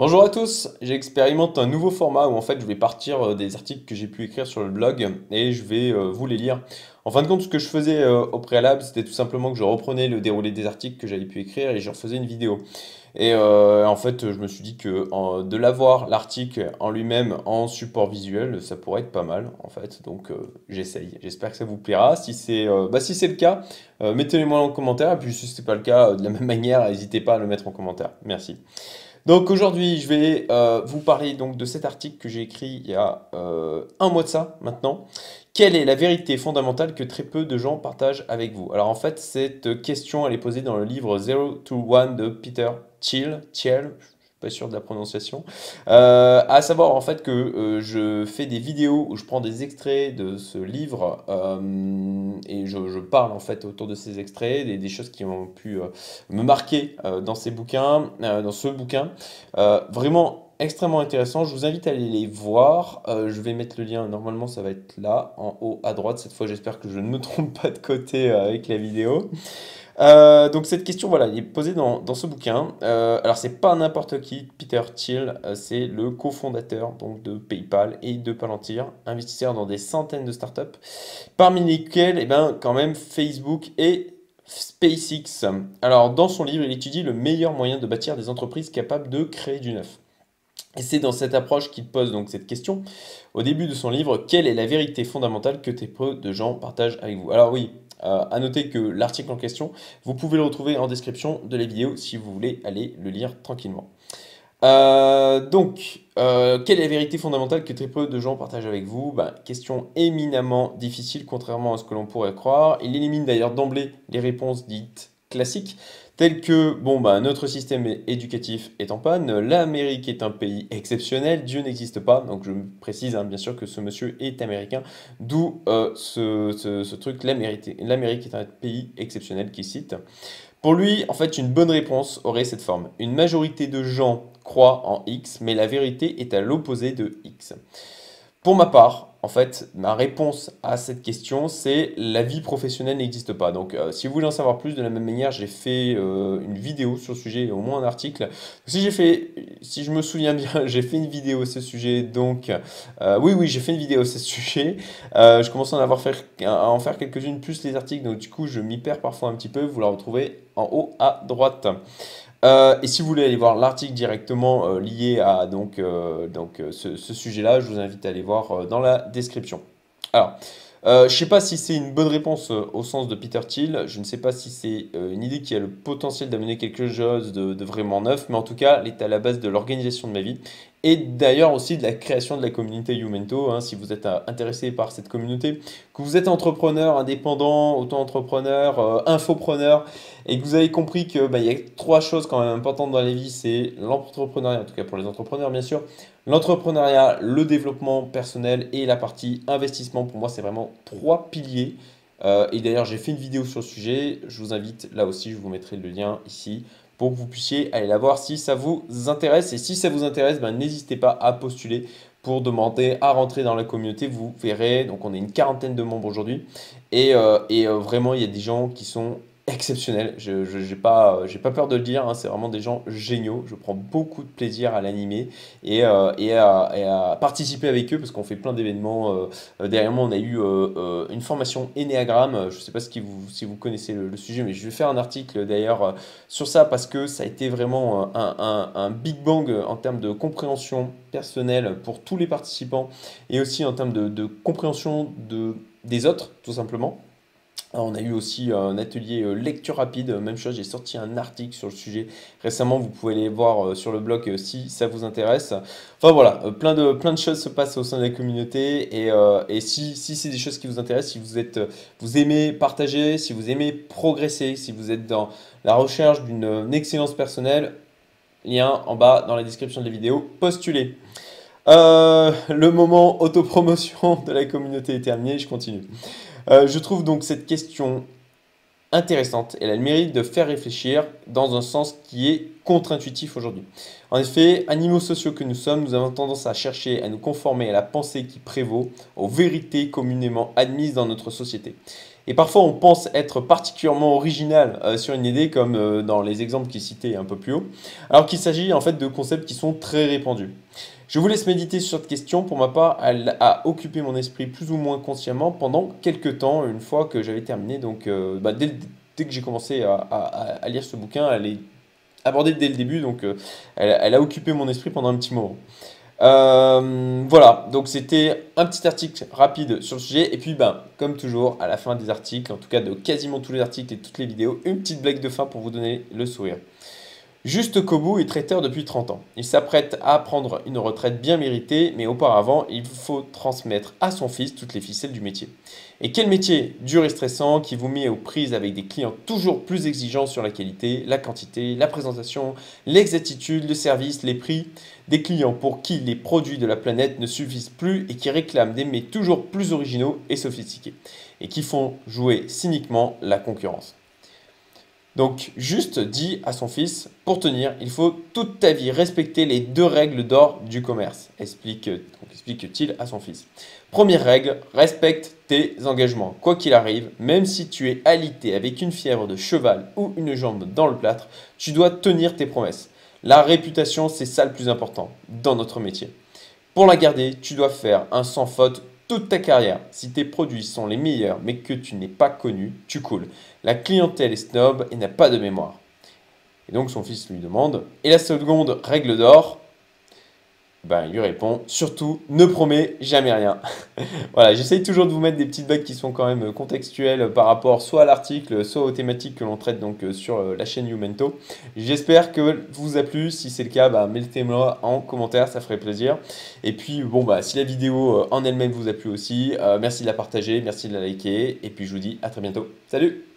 Bonjour à tous, j'expérimente un nouveau format où en fait je vais partir euh, des articles que j'ai pu écrire sur le blog et je vais euh, vous les lire. En fin de compte, ce que je faisais euh, au préalable, c'était tout simplement que je reprenais le déroulé des articles que j'avais pu écrire et je refaisais une vidéo. Et en fait, je me suis dit que de l'avoir, l'article en lui-même, en support visuel, ça pourrait être pas mal en fait. Donc j'essaye. J'espère que ça vous plaira. Si c'est bah, le cas, mettez-le moi en commentaire. Et puis si ce n'est pas le cas, de la même manière, n'hésitez pas à le mettre en commentaire. Merci. Donc aujourd'hui, je vais euh, vous parler donc de cet article que j'ai écrit il y a euh, un mois de ça maintenant. Quelle est la vérité fondamentale que très peu de gens partagent avec vous? Alors en fait, cette question, elle est posée dans le livre Zero to One de Peter Thiel. Thiel, pas sûr de la prononciation. Euh, à savoir en fait que euh, je fais des vidéos où je prends des extraits de ce livre euh, et je, parle en fait autour de ces extraits, des, choses qui ont pu me marquer dans ces bouquins, dans ce bouquin. vraiment extrêmement intéressant. Je vous invite à aller les voir. je vais mettre le lien, normalement ça va être là, en haut à droite. Cette fois j'espère que je ne me trompe pas de côté avec la vidéo. Euh, donc cette question, voilà, est posée dans, ce bouquin. Euh, alors c'est pas n'importe qui, Peter Thiel, euh, c'est le cofondateur de PayPal et de Palantir, investisseur dans des centaines de startups, parmi lesquelles, eh ben, quand même Facebook et SpaceX. Alors dans son livre, il étudie le meilleur moyen de bâtir des entreprises capables de créer du neuf. Et c'est dans cette approche qu'il pose donc cette question. Au début de son livre, quelle est la vérité fondamentale que tes peu de gens partagent avec vous? Alors oui, euh, à noter que l'article en question, vous pouvez le retrouver en description de la vidéo si vous voulez aller le lire tranquillement. Euh, donc, euh, quelle est la vérité fondamentale que très peu de gens partagent avec vous? Ben, Question éminemment difficile, contrairement à ce que l'on pourrait croire. Il élimine d'ailleurs d'emblée les réponses dites classiques, telles que bon, bah, notre système éducatif est en panne, l'Amérique est un pays exceptionnel, Dieu n'existe pas. Donc je précise hein, bien sûr que ce monsieur est américain, d'où euh, ce, truc, l'Amérique est un pays exceptionnel qu'il cite. Pour lui, en fait, une bonne réponse aurait cette forme. Une majorité de gens croient en X, mais la vérité est à l'opposé de X. Pour ma part, en fait, ma réponse à cette question, c'est la vie professionnelle n'existe pas. Donc, euh, si vous voulez en savoir plus, de la même manière, j'ai fait euh, une vidéo sur le sujet, au moins un article. Si je me souviens bien, j'ai fait une vidéo à ce sujet. Donc, euh, oui, oui, j'ai fait une vidéo à ce sujet. je commence à en avoir fait, à en faire quelques-unes plus les articles. Donc, du coup, je m'y perds parfois un petit peu. Vous la retrouvez en haut à droite. Euh, et si vous voulez aller voir l'article directement euh, lié à donc, euh, donc, ce, sujet-là, je vous invite à aller voir dans la description. Alors, je ne sais pas si c'est une bonne réponse au sens de Peter Thiel, je ne sais pas si c'est une idée qui a le potentiel d'amener quelque chose de, vraiment neuf, mais en tout cas, elle est à la base de l'organisation de ma vie et d'ailleurs aussi de la création de la communauté Youmento, hein, si vous êtes euh, intéressé par cette communauté, que vous êtes entrepreneur, indépendant, auto-entrepreneur, euh, infopreneur, et que vous avez compris qu'il bah, y a trois choses quand même importantes dans la vie, c'est l'entrepreneuriat, en tout cas pour les entrepreneurs bien sûr, l'entrepreneuriat, le développement personnel et la partie investissement, pour moi c'est vraiment trois piliers. Euh, et d'ailleurs j'ai fait une vidéo sur le sujet, je vous invite là aussi, je vous mettrai le lien ici pour que vous puissiez aller la voir si ça vous intéresse. Et si ça vous intéresse, ben, n'hésitez pas à postuler pour demander à rentrer dans la communauté. Vous verrez, donc on est une quarantaine de membres aujourd'hui. Et, euh, euh, vraiment, il y a des gens qui sont exceptionnel. Je n'ai pas, j'ai pas peur de le dire, hein. c'est vraiment des gens géniaux. Je prends beaucoup de plaisir à l'animer et, euh, à, participer avec eux parce qu'on fait plein d'événements. Euh, derrière moi, on a eu euh, une formation Enneagram. Je ne sais pas si vous, si vous connaissez le, sujet, mais je vais faire un article d'ailleurs sur ça parce que ça a été vraiment un, big bang en termes de compréhension personnelle pour tous les participants et aussi en termes de, compréhension de, des autres, tout simplement. On a eu aussi un atelier euh, lecture rapide, même chose, j'ai sorti un article sur le sujet récemment, vous pouvez aller voir euh, sur le blog euh, si ça vous intéresse. Enfin voilà, plein de, de choses se passent au sein de la communauté et, et si, si c'est des choses qui vous intéressent, si vous, êtes, vous aimez partager, si vous aimez progresser, si vous êtes dans la recherche d'une excellence personnelle, lien en bas dans la description de la vidéo, postulez. le moment autopromotion de la communauté est terminé, je continue. Euh, je trouve donc cette question intéressante. Elle a le mérite de faire réfléchir dans un sens qui est contre-intuitif aujourd'hui. En effet, animaux sociaux que nous sommes, nous avons tendance à chercher à nous conformer à la pensée qui prévaut, aux vérités communément admises dans notre société. Et parfois, on pense être particulièrement original euh, sur une idée, comme euh, dans les exemples qui cités un peu plus haut, alors qu'il s'agit en fait de concepts qui sont très répandus. Je vous laisse méditer sur cette question. Pour ma part, elle a occupé mon esprit plus ou moins consciemment pendant quelques temps, une fois que j'avais terminé. Donc, euh, bah, dès, que j'ai commencé à, lire ce bouquin, elle est abordée dès le début, donc elle a occupé mon esprit pendant un petit moment. Euh, voilà, donc c'était un petit article rapide sur le sujet. Et puis, ben, comme toujours, à la fin des articles, en tout cas de quasiment tous les articles et toutes les vidéos, une petite blague de fin pour vous donner le sourire. Juste Kobu est traiteur depuis 30 ans. Il s'apprête à prendre une retraite bien méritée, mais auparavant, il faut transmettre à son fils toutes les ficelles du métier. Et quel métier dur et stressant qui vous met aux prises avec des clients toujours plus exigeants sur la qualité, la quantité, la présentation, l'exactitude, le service, les prix. Des clients pour qui les produits de la planète ne suffisent plus et qui réclament des mets toujours plus originaux et sophistiqués. Et qui font jouer cyniquement la concurrence. Donc, juste dit à son fils, pour tenir, il faut toute ta vie respecter les deux règles d'or du commerce, explique-t-il explique à son fils. Première règle, respecte tes engagements. Quoi qu'il arrive, même si tu es alité avec une fièvre de cheval ou une jambe dans le plâtre, tu dois tenir tes promesses. La réputation, c'est ça le plus important dans notre métier. Pour la garder, tu dois faire un sans faute toute ta carrière. Si tes produits sont les meilleurs mais que tu n'es pas connu, tu coules. La clientèle est snob et n'a pas de mémoire. Et donc son fils lui demande Et la seconde règle d'or? Ben, il lui répond surtout ne promets jamais rien. voilà, j'essaye toujours de vous mettre des petites bugs qui sont quand même contextuelles par rapport soit à l'article, soit aux thématiques que l'on traite donc euh, sur euh, la chaîne Youmento. J'espère que vous a plu. Si c'est le cas, bah, mettez-moi en commentaire, ça ferait plaisir. Et puis bon bah si la vidéo euh, en elle-même vous a plu aussi, merci de la partager, merci de la liker. Et puis je vous dis à très bientôt. Salut